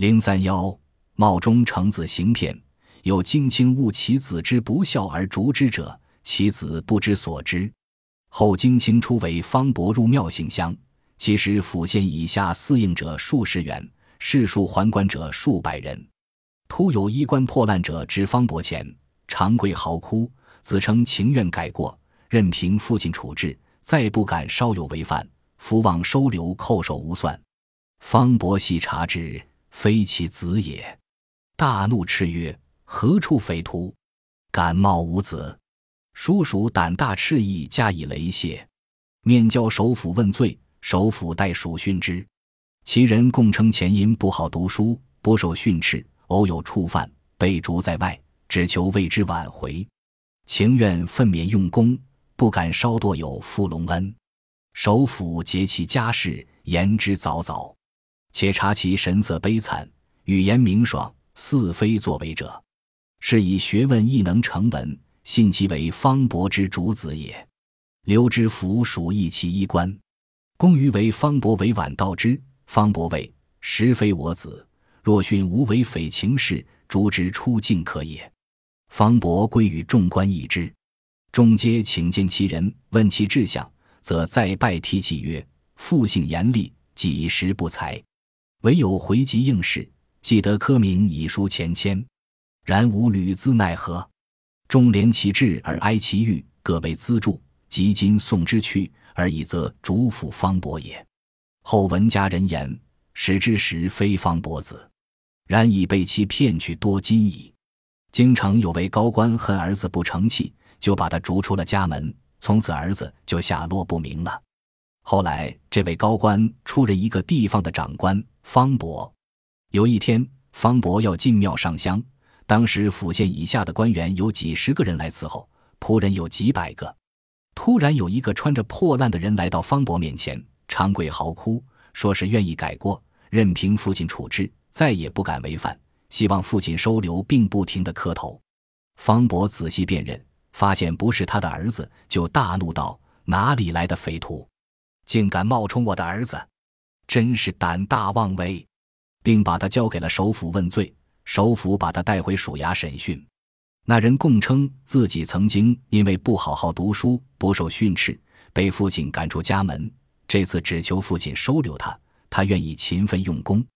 零三幺，冒中成子行骗，有荆卿误其子之不孝而逐之者，其子不知所知。后荆卿初为方伯入庙行香，其实府县以下司应者数十员，士庶还官者数百人。突有衣冠破烂者至方伯前，长跪嚎哭，自称情愿改过，任凭父亲处置，再不敢稍有违犯。福望收留，叩首无算。方伯细察之，非其子也，大怒，斥曰：“何处匪徒？敢冒吾子！”叔叔胆大，赤意加以雷泄，面交首府问罪。首府待属训之。其人共称前因不好读书，不受训斥，偶有触犯，被逐在外，只求为之挽回，情愿奋勉用功，不敢稍堕有负隆恩。首府结其家事，言之凿凿，且察其神色悲惨，语言明爽，似非作为者，是以学问亦能成文，信其为方伯之主子也。刘知府属意其衣冠，公于为方伯为晚道之。方伯谓：“实非我子，若训无为匪情事，逐之出境可也。”方伯归与众官议之，众皆请见其人，问其志向。则再拜提起曰：“父姓严厉，几时不才？唯有回籍应试，既得科名以书前迁，然无履资奈何？终怜其志而哀其欲，各被资助。及今送之去，而已则主辅方伯也。后闻家人言，始之时非方伯子，然已被其骗去多金矣。京城有位高官恨儿子不成器，就把他逐出了家门。”从此儿子就下落不明了。后来这位高官出任一个地方的长官方伯。有一天，方伯要进庙上香，当时府县以下的官员有几十个人来伺候，仆人有几百个。突然有一个穿着破烂的人来到方伯面前，长跪嚎哭，说是愿意改过，任凭父亲处置，再也不敢违反，希望父亲收留，并不停的磕头。方伯仔细辨认。发现不是他的儿子，就大怒道：“哪里来的匪徒，竟敢冒充我的儿子，真是胆大妄为！”并把他交给了首府问罪。首府把他带回署衙审讯。那人供称自己曾经因为不好好读书，不受训斥，被父亲赶出家门。这次只求父亲收留他，他愿意勤奋用功。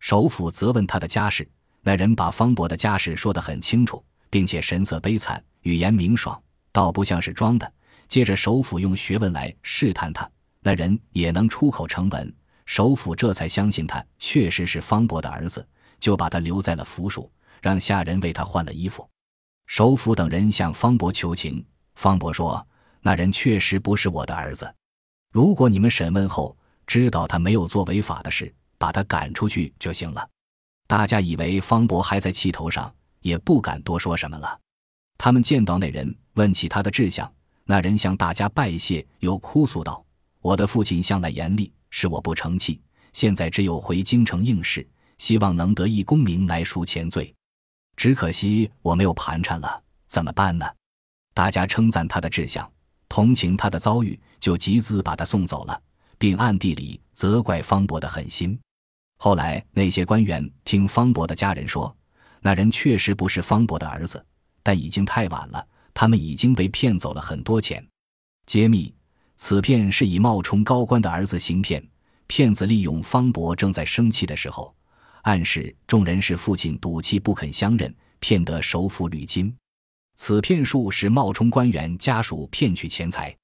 首府责问他的家事，那人把方伯的家事说得很清楚，并且神色悲惨。语言明爽，倒不像是装的。接着，首府用学问来试探他，那人也能出口成文。首府这才相信他确实是方伯的儿子，就把他留在了府署，让下人为他换了衣服。首府等人向方伯求情，方伯说：“那人确实不是我的儿子。如果你们审问后知道他没有做违法的事，把他赶出去就行了。”大家以为方伯还在气头上，也不敢多说什么了。他们见到那人，问起他的志向。那人向大家拜谢，又哭诉道：“我的父亲向来严厉，是我不成器。现在只有回京城应试，希望能得一功名来赎前罪。只可惜我没有盘缠了，怎么办呢？”大家称赞他的志向，同情他的遭遇，就集资把他送走了，并暗地里责怪方伯的狠心。后来那些官员听方伯的家人说，那人确实不是方伯的儿子。但已经太晚了，他们已经被骗走了很多钱。揭秘：此骗是以冒充高官的儿子行骗，骗子利用方博正在生气的时候，暗示众人是父亲赌气不肯相认，骗得首府铝金。此骗术是冒充官员家属骗取钱财。